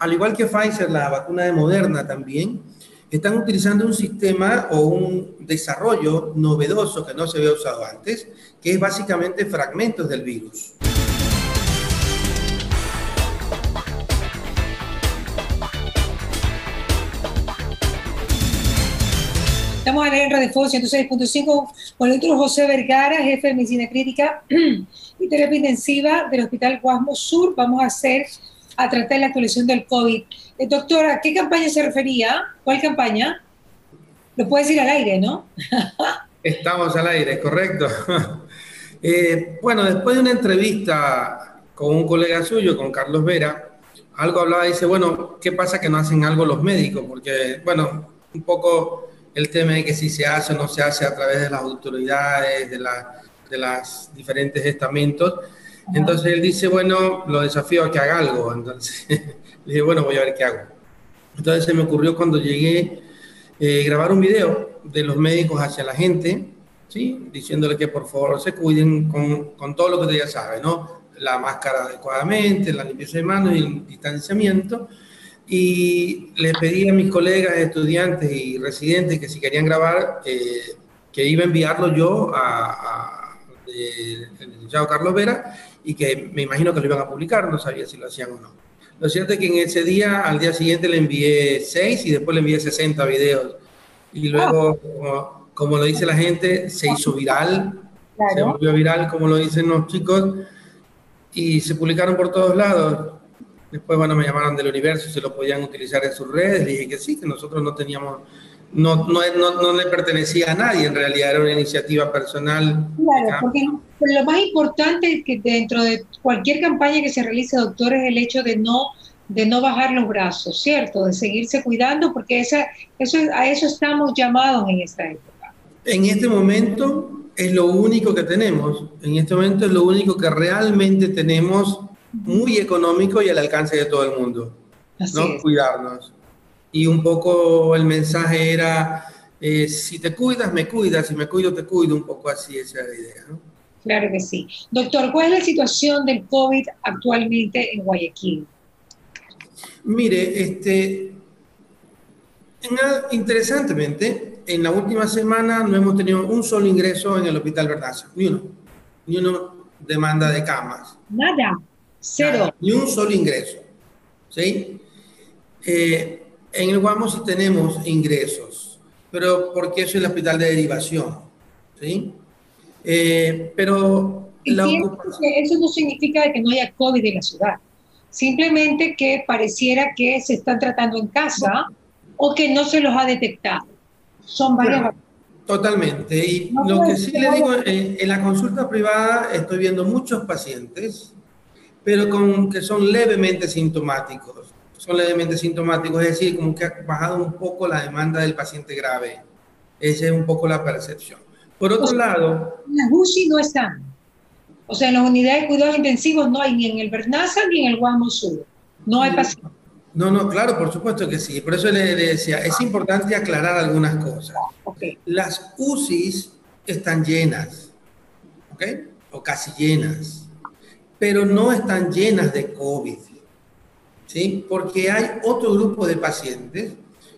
al igual que Pfizer, la vacuna de Moderna también, están utilizando un sistema o un desarrollo novedoso que no se había usado antes, que es básicamente fragmentos del virus. Estamos en Radio Fuego 106.5 con el doctor José Vergara, jefe de medicina crítica y terapia intensiva del Hospital Guasmo Sur. Vamos a hacer, a tratar la actualización del COVID. Eh, doctora, ¿a qué campaña se refería? ¿Cuál campaña? Lo puede decir al aire, ¿no? Estamos al aire, correcto. Eh, bueno, después de una entrevista con un colega suyo, con Carlos Vera, algo hablaba y dice, bueno, ¿qué pasa que no hacen algo los médicos? Porque, bueno, un poco el tema de que si se hace o no se hace a través de las autoridades, de, la, de los diferentes estamentos. Entonces él dice, bueno, lo desafío a que haga algo. Entonces le dije, bueno, voy a ver qué hago. Entonces se me ocurrió cuando llegué eh, grabar un video de los médicos hacia la gente, ¿sí? diciéndole que por favor se cuiden con, con todo lo que ya sabe, ¿no? La máscara adecuadamente, la limpieza de manos y el distanciamiento y le pedí a mis colegas, estudiantes y residentes que si querían grabar, eh, que iba a enviarlo yo a, el licenciado Carlos Vera y que me imagino que lo iban a publicar, no sabía si lo hacían o no. Lo cierto es que en ese día, al día siguiente le envié seis y después le envié 60 videos. Y luego, como, lo dice la gente, se hizo viral, se volvió viral, como lo dicen los chicos, y se publicaron por todos lados. Después, bueno, me llamaron del universo si lo podían utilizar en sus redes. Le dije que sí, que nosotros no teníamos, no, no, no, le pertenecía a nadie, en realidad era una iniciativa personal. Claro, porque lo más importante es que dentro de cualquier campaña que se realice, doctor, es el hecho de no de no bajar los brazos, ¿cierto? De seguirse cuidando, porque esa, eso, a eso estamos llamados en esta época. En este momento es lo único que tenemos, en este momento es lo único que realmente tenemos muy económico y al alcance de todo el mundo. ¿no? Cuidarnos. Y un poco el mensaje era, eh, si te cuidas, me cuidas, si me cuido, te cuido, un poco así esa es la idea. ¿no? Claro que sí. Doctor, ¿cuál es la situación del COVID actualmente en Guayaquil? Mire, este, interesantemente, en la última semana no hemos tenido un solo ingreso en el Hospital Verdazo, ni uno, ni uno demanda de camas. Nada. Cero. ni un solo ingreso. ¿sí? Eh, en el Guamo sí tenemos ingresos, pero porque eso es el hospital de derivación. ¿sí? Eh, pero eso no significa que no haya COVID en la ciudad. Simplemente que pareciera que se están tratando en casa o que no se los ha detectado. Son varias. Totalmente. Y lo que sí le digo, eh, en la consulta privada estoy viendo muchos pacientes pero con, que son levemente sintomáticos. Son levemente sintomáticos, es decir, como que ha bajado un poco la demanda del paciente grave. Esa es un poco la percepción. Por otro lado... Las UCI no están. O sea, en las unidades de cuidados intensivos no hay ni en el Bernaza ni en el Guamo Sur. No hay pacientes. No, no, claro, por supuesto que sí. Por eso le, decía, es importante aclarar algunas cosas. Las UCIs están llenas, ¿ok? O casi llenas pero no están llenas de COVID, ¿sí? Porque hay otro grupo de pacientes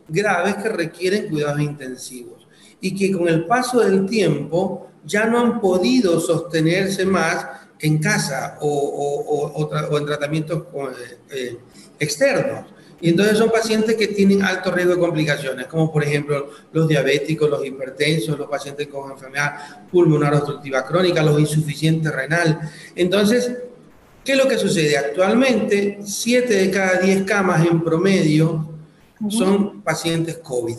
graves que requieren cuidados intensivos y que con el paso del tiempo ya no han podido sostenerse más en casa o, en tratamientos eh, eh, externos. Y entonces son pacientes que tienen alto riesgo de complicaciones, como por ejemplo los diabéticos, los hipertensos, los pacientes con enfermedad pulmonar obstructiva crónica, los insuficientes renal. Entonces, ¿Qué es lo que sucede? Actualmente, 7 de cada 10 camas en promedio son pacientes COVID,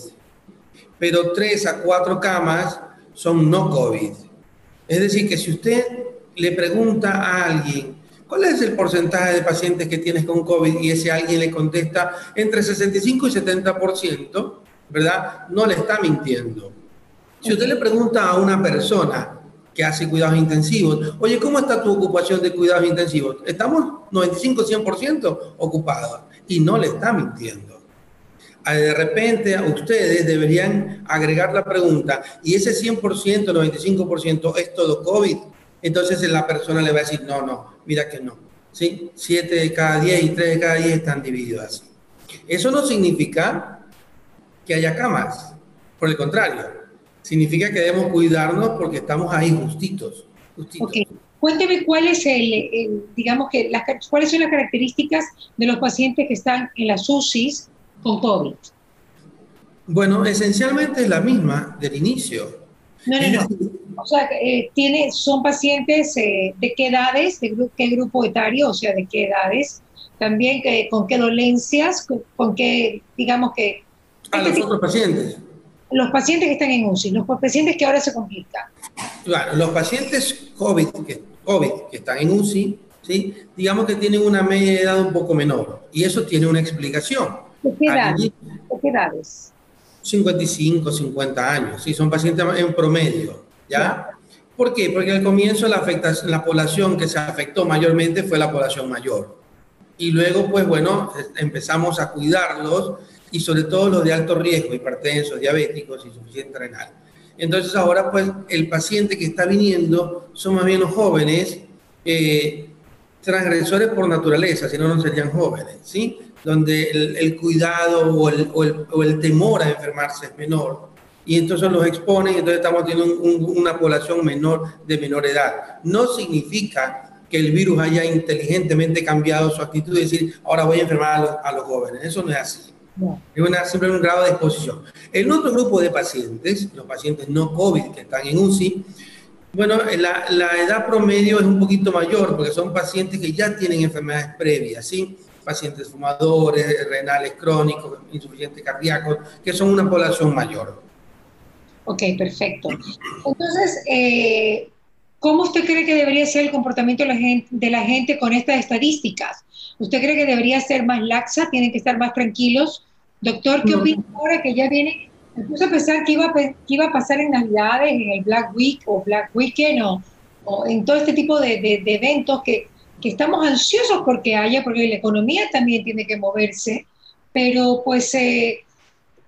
pero 3 a 4 camas son no COVID. Es decir, que si usted le pregunta a alguien, ¿cuál es el porcentaje de pacientes que tienes con COVID? Y ese alguien le contesta entre 65 y 70%, ¿verdad? No le está mintiendo. Si usted le pregunta a una persona, que hace cuidados intensivos. Oye, ¿cómo está tu ocupación de cuidados intensivos? Estamos 95-100% ocupados y no le está mintiendo. Ah, de repente ustedes deberían agregar la pregunta, ¿y ese 100%, 95% es todo COVID? Entonces la persona le va a decir, no, no, mira que no. ¿Sí? 7 de cada 10 y 3 de cada 10 están divididos así. Eso no significa que haya camas, por el contrario, significa que debemos cuidarnos porque estamos ahí justitos. justitos. Cuénteme cuál es el, digamos que las, cuáles son las características de los pacientes que están en las UCIs con COVID. Bueno, esencialmente es la misma del inicio. No, no, no. O sea, eh, tiene, son pacientes eh, de qué edades, de qué grupo etario, o sea, de qué edades, también que, con qué dolencias, con, qué, digamos que... A los otros pacientes. Los pacientes que están en UCI, los pacientes que ahora se complican. Claro, los pacientes COVID que, COVID que están en UCI, ¿sí? digamos que tienen una media edad un poco menor, y eso tiene una explicación. ¿De qué, ¿De qué edades? 55, 50 años, sí, son pacientes en promedio, ¿ya? ¿Por qué? Porque al comienzo la, afectación, la población que se afectó mayormente fue la población mayor. Y luego, pues bueno, empezamos a cuidarlos y sobre todo los de alto riesgo, hipertensos, diabéticos, insuficiente renal. Entonces ahora, pues el paciente que está viniendo son más bien los jóvenes, eh, transgresores por naturaleza, si no, no serían jóvenes, ¿sí? donde el, cuidado o el, o, el, temor a enfermarse es menor. Y entonces los exponen y entonces estamos teniendo una población menor de menor edad. No significa que el virus haya inteligentemente cambiado su actitud y decir, ahora voy a enfermar a los, jóvenes. Eso no es así. Es una, simplemente un grado de exposición. En otro grupo de pacientes, los pacientes no COVID que están en UCI, bueno, la, la edad promedio es un poquito mayor porque son pacientes que ya tienen enfermedades previas, ¿sí? pacientes fumadores, renales crónicos, insuficientes cardíacos, que son una población mayor. Ok, perfecto. Entonces, eh, ¿cómo usted cree que debería ser el comportamiento de la, gente, de la gente con estas estadísticas? ¿Usted cree que debería ser más laxa? ¿Tienen que estar más tranquilos? Doctor, ¿qué opina ahora que ya viene? Me puse a pensar que iba a, que iba a pasar en Navidades, en el Black Week o Black Weekend o, en todo este tipo de, de eventos que que estamos ansiosos porque haya, porque la economía también tiene que moverse, pero pues eh,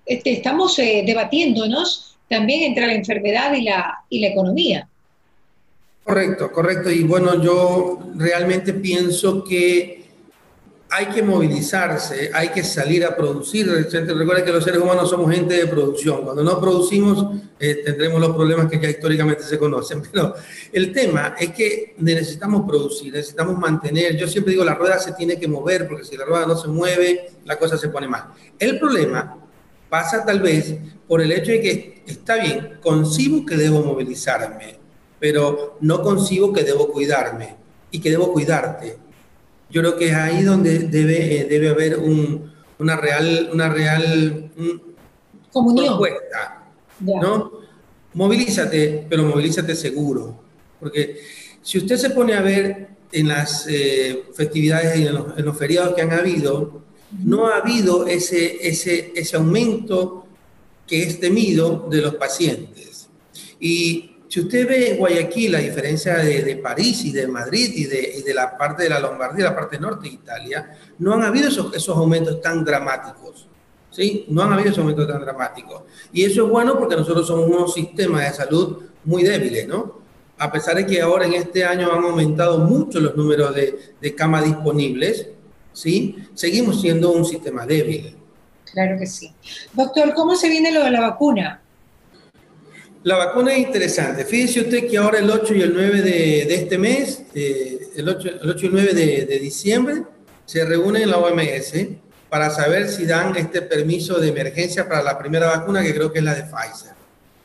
este, estamos eh, debatiéndonos también entre la enfermedad y la, y la economía. Correcto, correcto. Y bueno, yo realmente pienso que hay que movilizarse, hay que salir a producir. Recuerda que los seres humanos somos gente de producción. Cuando no producimos, eh, tendremos los problemas que ya históricamente se conocen. Pero el tema es que necesitamos producir, necesitamos mantener. Yo siempre digo, la rueda se tiene que mover, porque si la rueda no se mueve, la cosa se pone mal. El problema pasa tal vez por el hecho de que, está bien, concibo que debo movilizarme, pero no concibo que debo cuidarme y que debo cuidarte yo creo que es ahí donde debe, eh, debe haber una real, una real propuesta. ¿no? Movilízate, pero movilízate seguro. Porque si usted se pone a ver en las eh, festividades y en los, feriados que han habido, no ha habido ese, ese, ese aumento que es temido de los pacientes. Y si usted ve Guayaquil la diferencia de, París y de Madrid y de, la parte de la Lombardía, la parte norte de Italia, no han habido esos, esos aumentos tan dramáticos. ¿sí? No han habido esos aumentos tan dramáticos. Y eso es bueno porque nosotros somos un sistema de salud muy débiles, ¿no? A pesar de que ahora en este año han aumentado mucho los números de, de camas disponibles, ¿sí? Seguimos siendo un sistema débil. Claro que sí. Doctor, ¿cómo se viene lo de la vacuna? La vacuna es interesante. Fíjese usted que ahora el 8 y el 9 de, este mes, el, 8, el, 8, y el 9 de, diciembre, se reúnen en la OMS para saber si dan este permiso de emergencia para la primera vacuna, que creo que es la de Pfizer.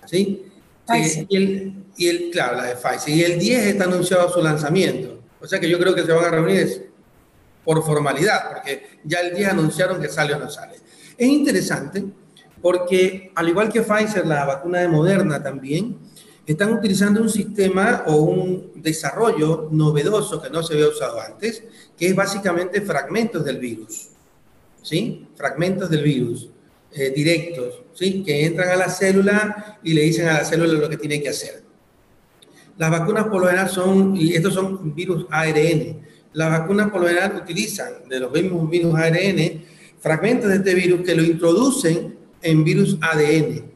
¿Sí? Eh, y, el, y el, claro, la de Pfizer. Y el 10 está anunciado su lanzamiento. O sea que yo creo que se van a reunir por formalidad, porque ya el 10 anunciaron que sale o no sale. Es interesante porque al igual que Pfizer, la vacuna de Moderna también, están utilizando un sistema o un desarrollo novedoso que no se había usado antes, que es básicamente fragmentos del virus, ¿sí? Fragmentos del virus eh, directos, ¿sí? Que entran a la célula y le dicen a la célula lo que tiene que hacer. Las vacunas por lo general son, y estos son virus ARN, las vacunas por lo general utilizan de los mismos virus ARN fragmentos de este virus que lo introducen en virus ADN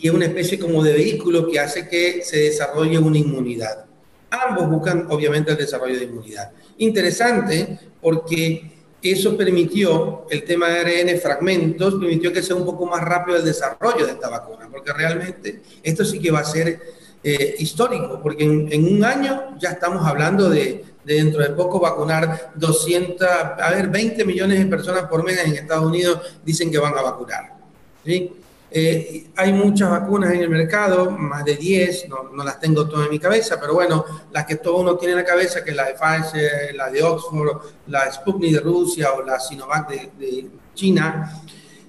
y es una especie como de vehículo que hace que se desarrolle una inmunidad. Ambos buscan obviamente el desarrollo de inmunidad. Interesante porque eso permitió, el tema de ARN fragmentos, permitió que sea un poco más rápido el desarrollo de esta vacuna, porque realmente esto sí que va a ser eh, histórico, porque en, un año ya estamos hablando de, dentro de poco vacunar 200, a ver, 20 millones de personas por mes en Estados Unidos dicen que van a vacunar. ¿Sí? Eh, hay muchas vacunas en el mercado, más de 10, no, no, las tengo todas en mi cabeza, pero bueno, las que todo uno tiene en la cabeza, que es la de Pfizer, la de Oxford, la Sputnik de Rusia o la Sinovac de, China,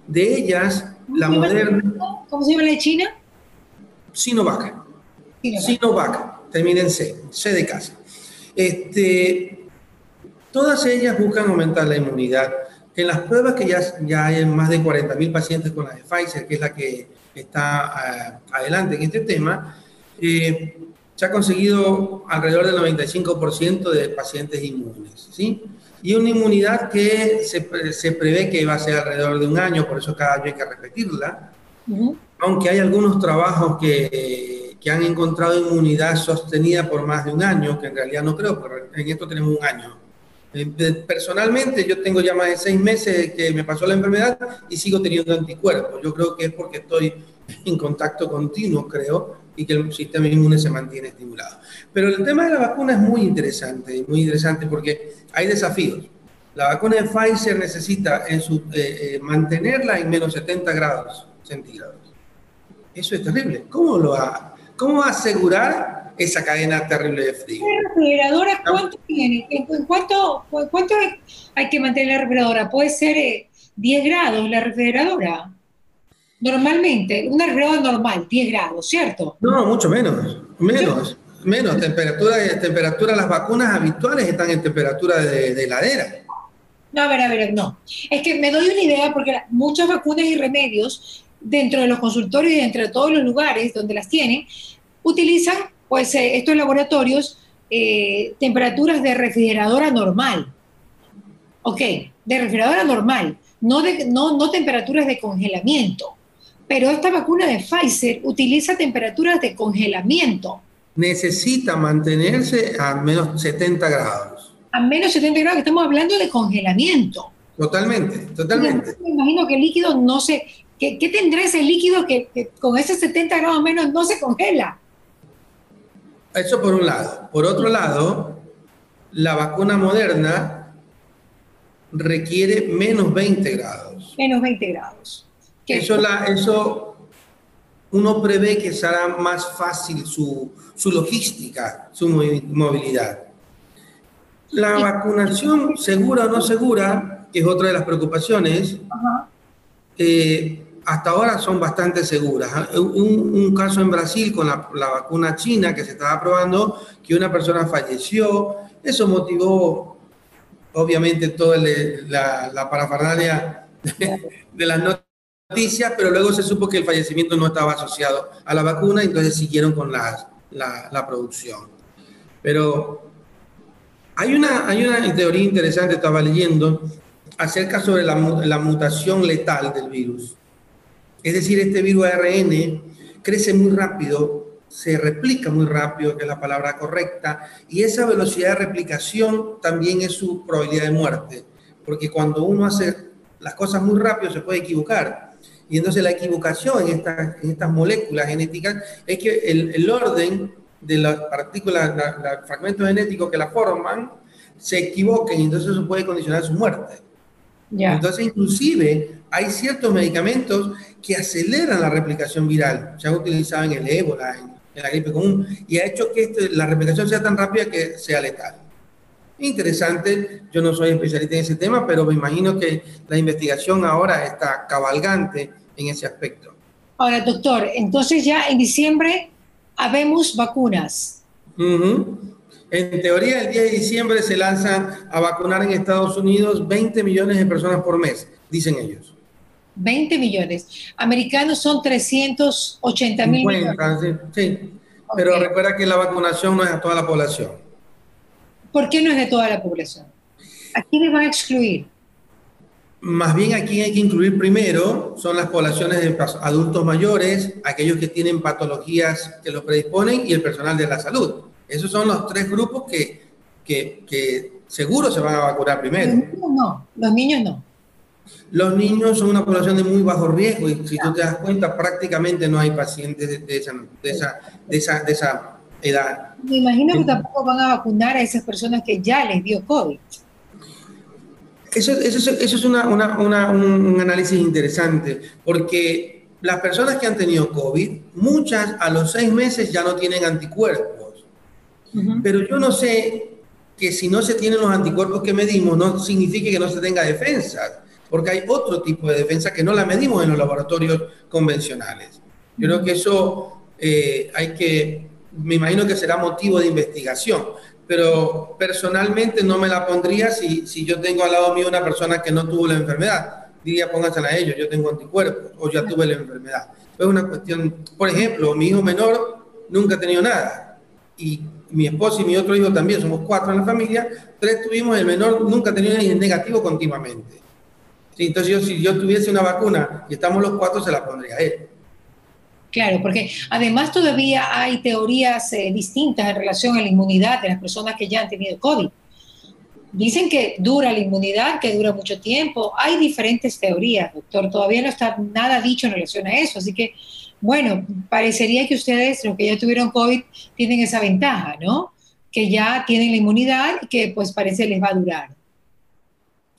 de ellas, la moderna... ¿Cómo se llama la de China? Sinovac. Sinovac, termina en C, C de casa. Este, todas ellas buscan aumentar la inmunidad en las pruebas que ya, ya hay más de 40.000 pacientes con la de Pfizer, que es la que está ah, adelante en este tema, eh, se ha conseguido alrededor del 95% de pacientes inmunes, ¿sí? Y una inmunidad que se, se, prevé que va a ser alrededor de un año, por eso cada año hay que repetirla, aunque hay algunos trabajos que, que han encontrado inmunidad sostenida por más de un año, que en realidad no creo, pero en esto tenemos un año personalmente, yo tengo ya más de seis meses que me pasó la enfermedad y sigo teniendo anticuerpos. Yo creo que es porque estoy en contacto continuo, creo, y que el sistema inmune se mantiene estimulado. Pero el tema de la vacuna es muy interesante, muy interesante porque hay desafíos. La vacuna de Pfizer necesita en su, eh, eh, mantenerla en menos 70 grados centígrados. Eso es terrible. ¿Cómo lo va, cómo va a asegurar esa cadena terrible de frío. ¿La refrigeradora cuánto tiene? ¿En cuánto, cuánto hay que mantener la refrigeradora? Puede ser 10 eh, grados la refrigeradora. Normalmente, una refrigeradora normal, 10 grados, ¿cierto? No, mucho menos, menos, menos. Temperatura, temperatura, las vacunas habituales están en temperatura de, de heladera. No, a ver, a ver, no. Es que me doy una idea porque muchas vacunas y remedios dentro de los consultorios y dentro de todos los lugares donde las tienen, utilizan pues eh, estos laboratorios, eh, temperaturas de refrigeradora normal. Ok, de refrigeradora normal, no, de, no, no temperaturas de congelamiento. Pero esta vacuna de Pfizer utiliza temperaturas de congelamiento. Necesita mantenerse a menos 70 grados. A menos 70 grados, estamos hablando de congelamiento. Totalmente, totalmente. Me imagino que el líquido no se... ¿Qué, tendrá ese líquido que, que, con ese 70 grados menos no se congela? Eso por un lado. Por otro lado, la vacuna moderna requiere menos 20 grados. Menos 20 grados. Eso, la, eso uno prevé que será más fácil su, su logística, su movilidad. La vacunación segura o no segura, que es otra de las preocupaciones, eh, hasta ahora son bastante seguras. ¿ah? Un, caso en Brasil con la, vacuna china que se estaba probando, que una persona falleció, eso motivó obviamente toda la, la parafernalia de, las noticias, pero luego se supo que el fallecimiento no estaba asociado a la vacuna, entonces siguieron con la, producción. Pero hay una, teoría interesante, estaba leyendo, acerca sobre la mutación letal del virus. Es decir, este virus ARN crece muy rápido, se replica muy rápido, que es la palabra correcta, y esa velocidad de replicación también es su probabilidad de muerte, porque cuando uno hace las cosas muy rápido se puede equivocar. Y entonces la equivocación en estas, moléculas genéticas es que el, el orden de las partículas, los fragmentos genéticos que la forman, se equivoquen y entonces eso puede condicionar su muerte. Entonces, inclusive, hay ciertos medicamentos que aceleran la replicación viral. Se han utilizado en el ébola, en, la gripe común, y ha hecho que este, la replicación sea tan rápida que sea letal. Interesante, yo no soy especialista en ese tema, pero me imagino que la investigación ahora está cabalgante en ese aspecto. Ahora, doctor, entonces ya en diciembre habemos vacunas. En teoría, el 10 de diciembre se lanzan a vacunar en Estados Unidos 20 millones de personas por mes, dicen ellos. 20 millones. Americanos son 380 mil millones. Sí, pero recuerda que la vacunación no es a toda la población. ¿Por qué no es de toda la población? ¿A quiénes van a excluir? Más bien aquí hay que incluir primero son las poblaciones de adultos mayores, aquellos que tienen patologías que los predisponen y el personal de la salud. Esos son los tres grupos que, que, seguro se van a vacunar primero. Los niños no, los niños no. Los niños son una población de muy bajo riesgo y si tú te das cuenta, prácticamente no hay pacientes de esa, de esa, de esa, de esa edad. Me imagino que tampoco van a vacunar a esas personas que ya les dio COVID. Eso, eso, eso es una, una, una, un análisis interesante, porque las personas que han tenido COVID, muchas a los seis meses ya no tienen anticuerpos. Pero yo no sé que si no se tienen los anticuerpos que medimos, no significa que no se tenga defensa, porque hay otro tipo de defensa que no la medimos en los laboratorios convencionales. Yo creo que eso eh, hay que, me imagino que será motivo de investigación, pero personalmente no me la pondría si, si yo tengo al lado mío una persona que no tuvo la enfermedad. Diría, póngansela a ellos, yo tengo anticuerpos o ya tuve la enfermedad. Es una cuestión, por ejemplo, mi hijo menor nunca ha tenido nada y mi esposo y mi otro hijo también, somos cuatro en la familia, tres tuvimos, el menor nunca ha tenido negativo continuamente. entonces yo, si yo tuviese una vacuna y estamos los cuatro, se la pondría a él. Claro, porque además todavía hay teorías eh, distintas en relación a la inmunidad de las personas que ya han tenido COVID. Dicen que dura la inmunidad, que dura mucho tiempo. Hay diferentes teorías, doctor. Todavía no está nada dicho en relación a eso. Así que, bueno, parecería que ustedes, los que ya tuvieron COVID, tienen esa ventaja, ¿no? Que ya tienen la inmunidad y que pues parece les va a durar.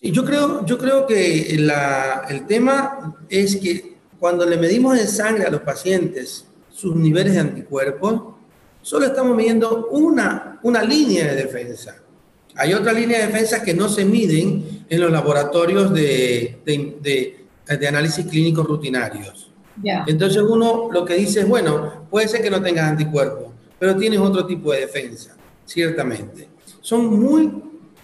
Yo creo, yo creo que el tema es que cuando le medimos en sangre a los pacientes sus niveles de anticuerpos, solo estamos midiendo una, una línea de defensa. Hay otra línea de defensa que no se miden en los laboratorios de, de, análisis clínicos rutinarios. Entonces uno lo que dice es, bueno, puede ser que no tengas anticuerpos, pero tienes otro tipo de defensa, ciertamente. Son muy,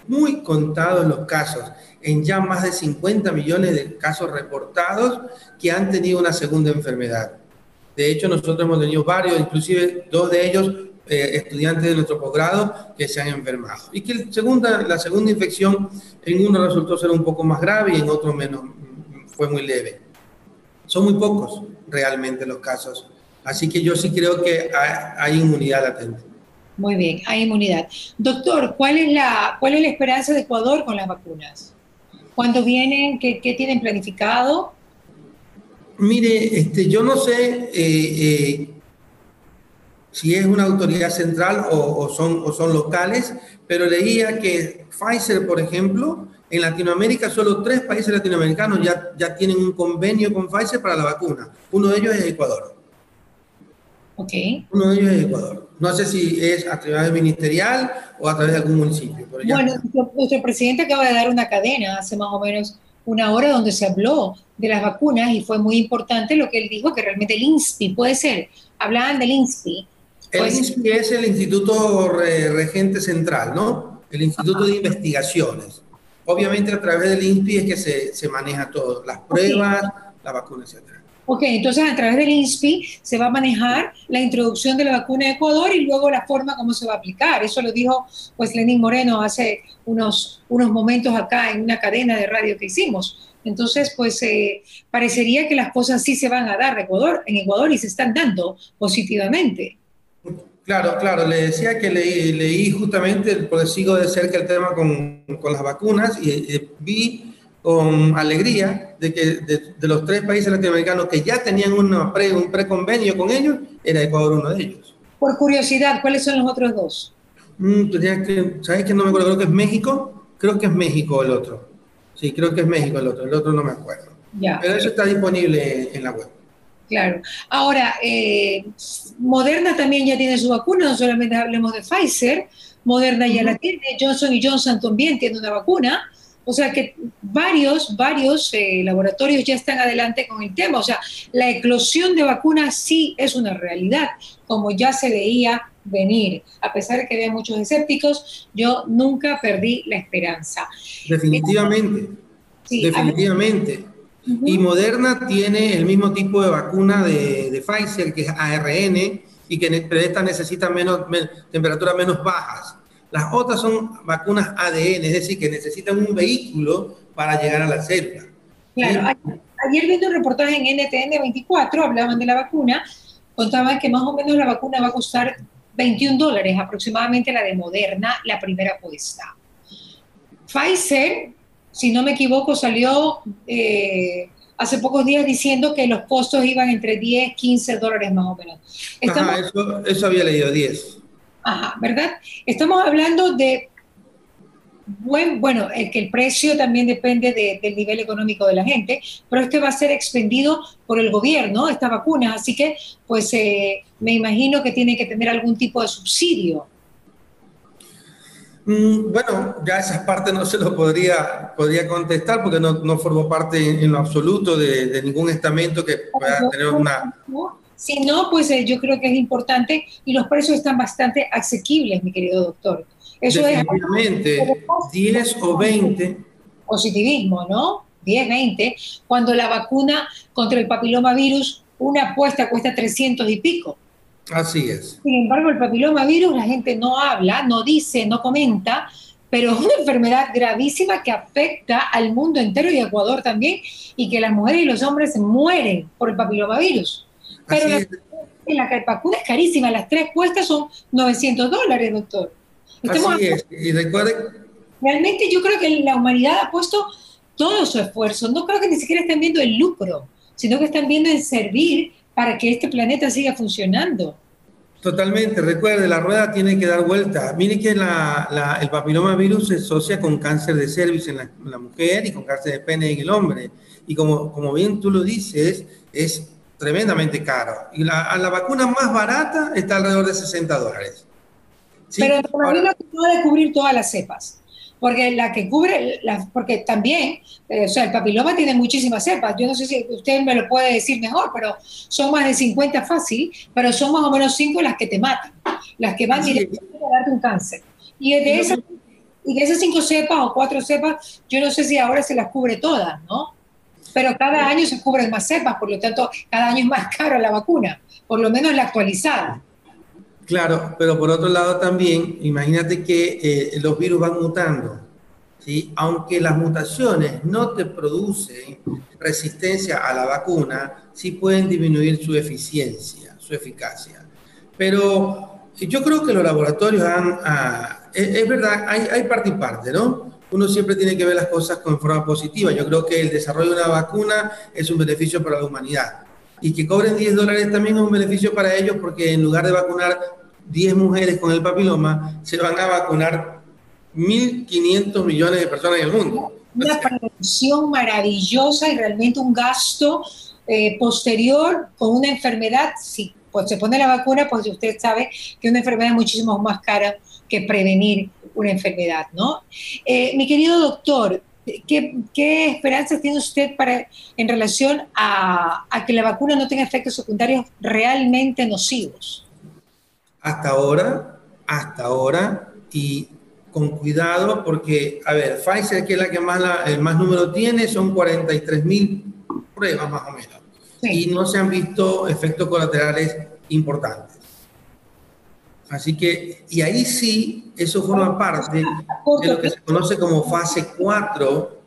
muy contados los casos en ya más de 50 millones de casos reportados que han tenido una segunda enfermedad. De hecho, nosotros hemos tenido varios, inclusive dos de ellos eh, estudiantes de nuestro posgrado que se han enfermado. Y que el segunda, la segunda infección en uno resultó ser un poco más grave y en otro menos, fue muy leve. Son muy pocos realmente los casos. Así que yo sí creo que hay, inmunidad latente. Muy bien, hay inmunidad. Doctor, ¿cuál es la, cuál es la esperanza de Ecuador con las vacunas? ¿Cuándo vienen? ¿Qué, tienen planificado? Mire, este, yo no sé eh, eh, si es una autoridad central o, son, o son locales, pero leía que Pfizer, por ejemplo, en Latinoamérica, solo tres países latinoamericanos ya, ya tienen un convenio con Pfizer para la vacuna. Uno de ellos es Ecuador. Ok. Uno de ellos es Ecuador. No sé si es a través ministerial o a través de algún municipio. Bueno, nuestro presidente acaba de dar una cadena hace más o menos una hora donde se habló de las vacunas y fue muy importante lo que él dijo, que realmente el INSPI puede ser, hablaban del INSPI. El pues, INSPI es el Instituto Regente Central, ¿no? El Instituto de Investigaciones. Obviamente a través del INSPI es que se, se maneja todo, las pruebas, la vacuna, etc. Ok, entonces a través del INSPI se va a manejar la introducción de la vacuna de Ecuador y luego la forma como se va a aplicar. Eso lo dijo pues Lenín Moreno hace unos, unos momentos acá en una cadena de radio que hicimos. Entonces, pues eh, parecería que las cosas sí se van a dar Ecuador, en Ecuador y se están dando positivamente. Claro, claro, le decía que leí, leí justamente, porque sigo de cerca el tema con, con las vacunas y vi con alegría de que de, los tres países latinoamericanos que ya tenían una pre, un preconvenio con ellos, era Ecuador uno de ellos. Por curiosidad, ¿cuáles son los otros dos? Mm, que, ¿Sabes que no me acuerdo? Creo que es México. Creo que es México el otro. Sí, creo que es México el otro. El otro no me acuerdo. Ya. Pero eso está disponible en la web. Claro. Ahora, eh, Moderna también ya tiene su vacuna, no solamente hablemos de Pfizer, Moderna ya la tiene, Johnson y Johnson también tiene una vacuna. O sea que varios, varios eh, laboratorios ya están adelante con el tema. O sea, la eclosión de vacunas sí es una realidad, como ya se veía venir. A pesar de que había muchos escépticos, yo nunca perdí la esperanza. Definitivamente, definitivamente. Y Moderna tiene el mismo tipo de vacuna de, Pfizer, que es ARN, y que esta necesita menos, temperaturas menos bajas. Las otras son vacunas ADN, es decir, que necesitan un vehículo para llegar a la célula. Claro, ayer viendo un reportaje en NTN 24, hablaban de la vacuna, contaban que más o menos la vacuna va a costar 21 dólares, aproximadamente la de Moderna, la primera apuesta. Pfizer, si no me equivoco, salió eh, hace pocos días diciendo que los costos iban entre 10, 15 dólares más o menos. Ajá, eso, eso había leído, 10. Ajá, ¿verdad? Estamos hablando de buen, bueno, el que el precio también depende del nivel económico de la gente, pero este va a ser expendido por el gobierno, esta vacuna, así que pues eh, me imagino que tiene que tener algún tipo de subsidio. Mm, bueno, ya esa parte no se lo podría, podría contestar porque no, no formó parte en, lo absoluto de, ningún estamento que pueda tener una... Si no, pues eh, yo creo que es importante y los precios están bastante asequibles, mi querido doctor. Eso Definitivamente, es 10 o 20. Positivismo, ¿no? 10, 20. Cuando la vacuna contra el papilomavirus, una apuesta cuesta 300 y pico. Así es. Sin embargo, el papilomavirus la gente no habla, no dice, no comenta, pero es una enfermedad gravísima que afecta al mundo entero y a Ecuador también, y que las mujeres y los hombres mueren por el papilomavirus. Pero la, la, vacuna es carísima, las tres puestas son 900 dólares, doctor. Así es. Y recuerde. Realmente yo creo que la humanidad ha puesto todo su esfuerzo. No creo que ni siquiera estén viendo el lucro, sino que están viendo en servir para que este planeta siga funcionando. Totalmente, recuerde, la rueda tiene que dar vuelta. Mire que la, el papilomavirus se asocia con cáncer de cervix en la, mujer y con cáncer de pene en el hombre. Y como, como bien tú lo dices, es tremendamente caro. Y la, la vacuna más barata está alrededor de 60 dólares. Pero el coronavirus no puede cubrir todas las cepas. Porque la que cubre, porque también, eh, o sea, el papiloma tiene muchísimas cepas. Yo no sé si usted me lo puede decir mejor, pero son más de 50 fácil, pero son más o menos 5 las que te matan, las que van directamente a darte un cáncer. Y de, esas, y de esas 5 cepas o 4 cepas, yo no sé si ahora se las cubre todas, ¿no? Pero cada año se cubren más cepas, por lo tanto, cada año es más caro la vacuna, por lo menos la actualizada. Claro, pero por otro lado también, imagínate que eh, los virus van mutando. ¿sí? Aunque las mutaciones no te producen resistencia a la vacuna, sí pueden disminuir su eficiencia, su eficacia. Pero yo creo que los laboratorios han... Ah, es, verdad, hay, hay parte y parte, ¿no? Uno siempre tiene que ver las cosas con forma positiva. Yo creo que el desarrollo de una vacuna es un beneficio para la humanidad y que cobren 10 dólares también es un beneficio para ellos porque en lugar de vacunar 10 mujeres con el papiloma, se van a vacunar 1.500 millones de personas en el mundo. Una prevención maravillosa y realmente un gasto eh, posterior con una enfermedad, si pues se pone la vacuna, pues usted sabe que una enfermedad es muchísimo más cara que prevenir una enfermedad, ¿no? Eh, mi querido doctor, ¿Qué, ¿Qué, esperanzas tiene usted para, en relación a, a, que la vacuna no tenga efectos secundarios realmente nocivos? Hasta ahora, hasta ahora, y con cuidado porque, a ver, Pfizer, que es la que más el más número tiene, son 43 mil pruebas más o menos. Y no se han visto efectos colaterales importantes. Así que, y ahí sí, eso forma parte de lo que se conoce como fase 4,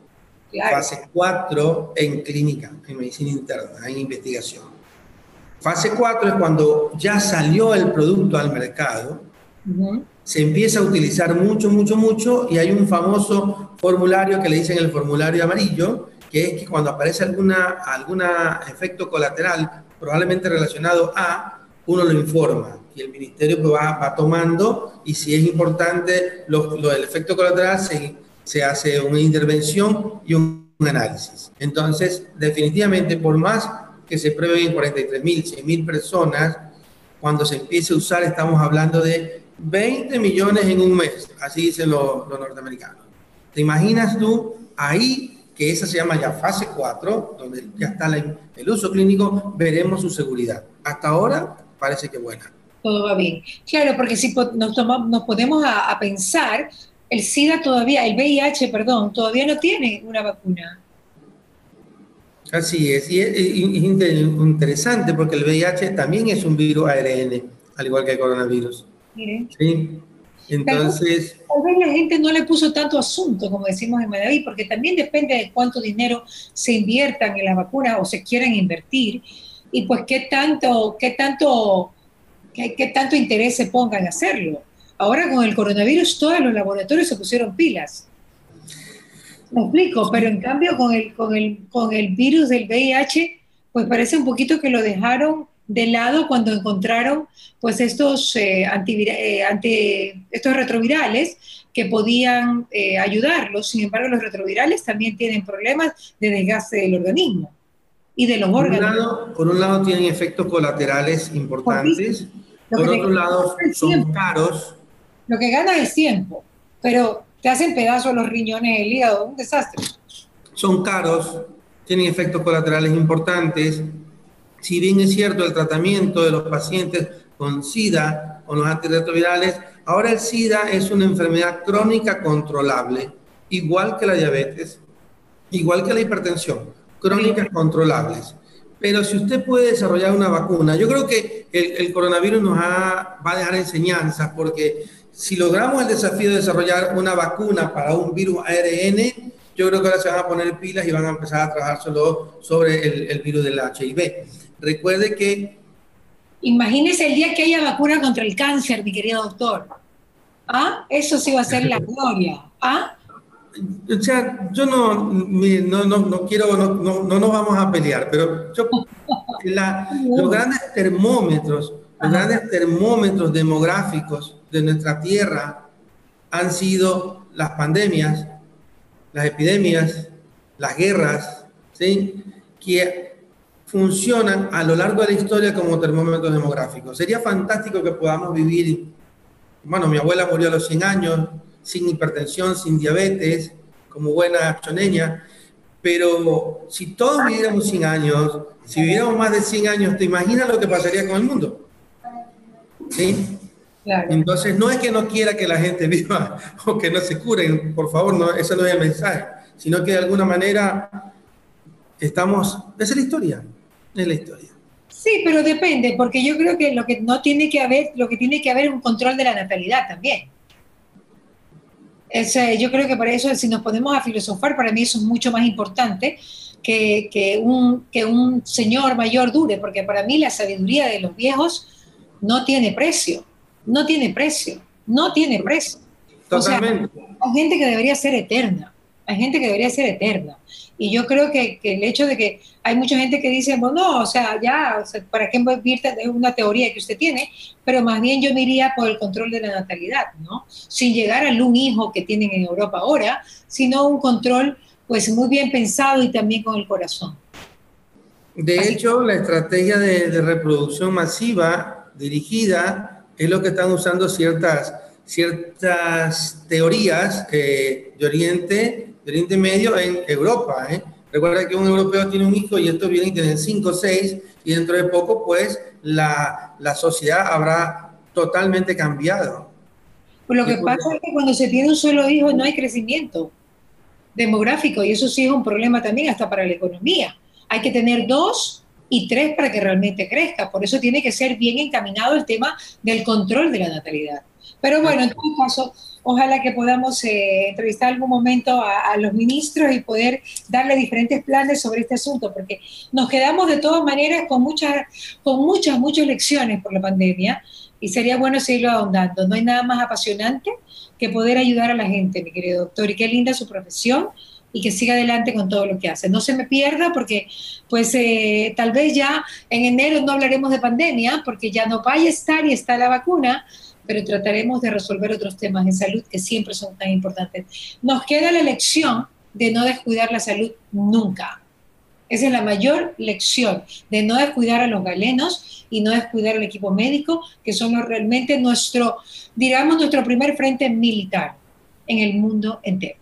fase 4 en clínica, en medicina interna, en investigación. Fase 4 es cuando ya salió el producto al mercado, se empieza a utilizar mucho, mucho, mucho, y hay un famoso formulario que le dicen el formulario amarillo, que es que cuando aparece alguna, alguna efecto colateral, probablemente relacionado a, uno lo informa y el ministerio va, tomando y si es importante lo, lo, el efecto colateral se, hace una intervención y un, análisis. Entonces, definitivamente, por más que se prevén 43 mil, 100 mil personas, cuando se empiece a usar estamos hablando de 20 millones en un mes, así dicen los, los norteamericanos. ¿Te imaginas tú ahí que esa se llama ya fase 4, donde ya está la, el uso clínico, veremos su seguridad. Hasta ahora parece que buena todo va bien. Claro, porque si nos, tomamos, nos podemos a, pensar, el SIDA todavía, el VIH, perdón, todavía no tiene una vacuna. Así es, y es, interesante porque el VIH también es un virus ARN, al igual que el coronavirus. Miren. Sí. Entonces. Tal vez la gente no le puso tanto asunto, como decimos en Madrid, porque también depende de cuánto dinero se inviertan en la vacuna o se quieran invertir, y pues qué tanto, qué tanto ¿Qué, tanto interés se ponga en hacerlo? Ahora con el coronavirus todos los laboratorios se pusieron pilas. Me explico, pero en cambio con el, con el, con el virus del VIH, pues parece un poquito que lo dejaron de lado cuando encontraron pues estos, eh, eh estos retrovirales que podían eh, ayudarlos. Sin embargo, los retrovirales también tienen problemas de desgaste del organismo y de los órganos. por un lado tienen efectos colaterales importantes, por otro lado son caros. Lo que gana es tiempo, pero te hacen pedazos los riñones, el hígado, un desastre. Son caros, tienen efectos colaterales importantes. Si bien es cierto el tratamiento de los pacientes con SIDA o los antirretrovirales, ahora el SIDA es una enfermedad crónica controlable, igual que la diabetes, igual que la hipertensión, crónicas controlables. Pero si usted puede desarrollar una vacuna, yo creo que el, coronavirus nos va a dejar enseñanzas porque si logramos el desafío de desarrollar una vacuna para un virus ARN, yo creo que ahora se van a poner pilas y van a empezar a trabajar solo sobre el, virus del HIV. Recuerde que... Imagínese el día que haya vacuna contra el cáncer, mi querido doctor. ¿Ah? Eso sí va a ser la gloria. ¿Ah? O sea, yo no, no, no, no quiero, no, no, no, nos vamos a pelear, pero yo, los grandes termómetros, los grandes termómetros demográficos de nuestra tierra han sido las pandemias, las epidemias, las guerras, ¿sí? que funcionan a lo largo de la historia como termómetros demográficos. Sería fantástico que podamos vivir, bueno, mi abuela murió a los 100 años, sin hipertensión, sin diabetes, como buena choneña, pero si todos viviéramos 100 años, si viviéramos más de 100 años, ¿te imaginas lo que pasaría con el mundo? ¿Sí? Entonces, no es que no quiera que la gente viva o que no se curen, por favor, no, eso no es el mensaje, sino que de alguna manera estamos, esa es la historia, es la historia. Sí, pero depende, porque yo creo que lo que no tiene que haber, lo que tiene que haber es un control de la natalidad también. Yo creo que para eso, si nos ponemos a filosofar, para mí eso es mucho más importante que, que, un, que un señor mayor dure, porque para mí la sabiduría de los viejos no tiene precio no tiene precio, no tiene precio. Totalmente. hay gente que debería ser eterna, hay gente que debería ser eterna. Y yo creo que, el hecho de que hay mucha gente que dice, bueno, no, o sea, ya, ¿para qué invierte? Es una teoría que usted tiene, pero más bien yo me iría por el control de la natalidad, ¿no? Sin llegar al un hijo que tienen en Europa ahora, sino un control, pues, muy bien pensado y también con el corazón. De hecho, la estrategia de, de reproducción masiva dirigida es lo que están usando ciertas, ciertas teorías de, Oriente, de Oriente Medio en Europa. ¿eh? Recuerda que un europeo tiene un hijo y estos vienen y tienen cinco o seis, y dentro de poco, pues, la, la sociedad habrá totalmente cambiado. Pues lo que pasa es que cuando se tiene un solo hijo no hay crecimiento demográfico y eso sí es un problema también hasta para la economía. Hay que tener dos y tres para que realmente crezca. Por eso tiene que ser bien encaminado el tema del control de la natalidad. Pero bueno, en todo caso, ojalá que podamos eh, entrevistar algún momento a, los ministros y poder darle diferentes planes sobre este asunto, porque nos quedamos de todas maneras con muchas, con muchas, muchas lecciones por la pandemia y sería bueno seguirlo ahondando. No hay nada más apasionante que poder ayudar a la gente, mi querido doctor, y qué linda su profesión y que siga adelante con todo lo que hace. No se me pierda porque pues eh, tal vez ya en enero no hablaremos de pandemia porque ya no vaya a estar y está la vacuna, pero trataremos de resolver otros temas de salud que siempre son tan importantes. Nos queda la lección de no descuidar la salud nunca. Esa es la mayor lección, de no descuidar a los galenos y no descuidar al equipo médico, que son realmente nuestro, digamos, nuestro primer frente militar en el mundo entero.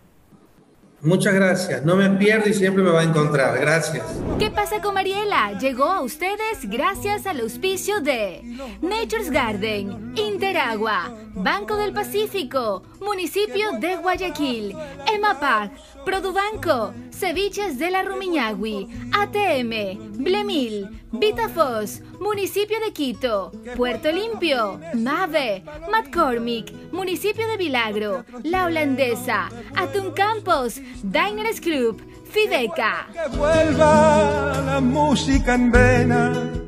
Muchas gracias. No me pierdo y siempre me va a encontrar. Gracias. ¿Qué pasa con Mariela? Llegó a ustedes gracias al auspicio de Nature's Garden, Interagua, Banco del Pacífico, Municipio de Guayaquil, EMAPAC, Produbanco, Ceviches de la Rumiñahui, ATM, Blemil, Vitafos, Municipio de Quito, Puerto Limpio, Mave, McCormick, Municipio de Vilagro, La Holandesa, Atún Campos, Diners Club, Fideca. Que vuelva la música en vena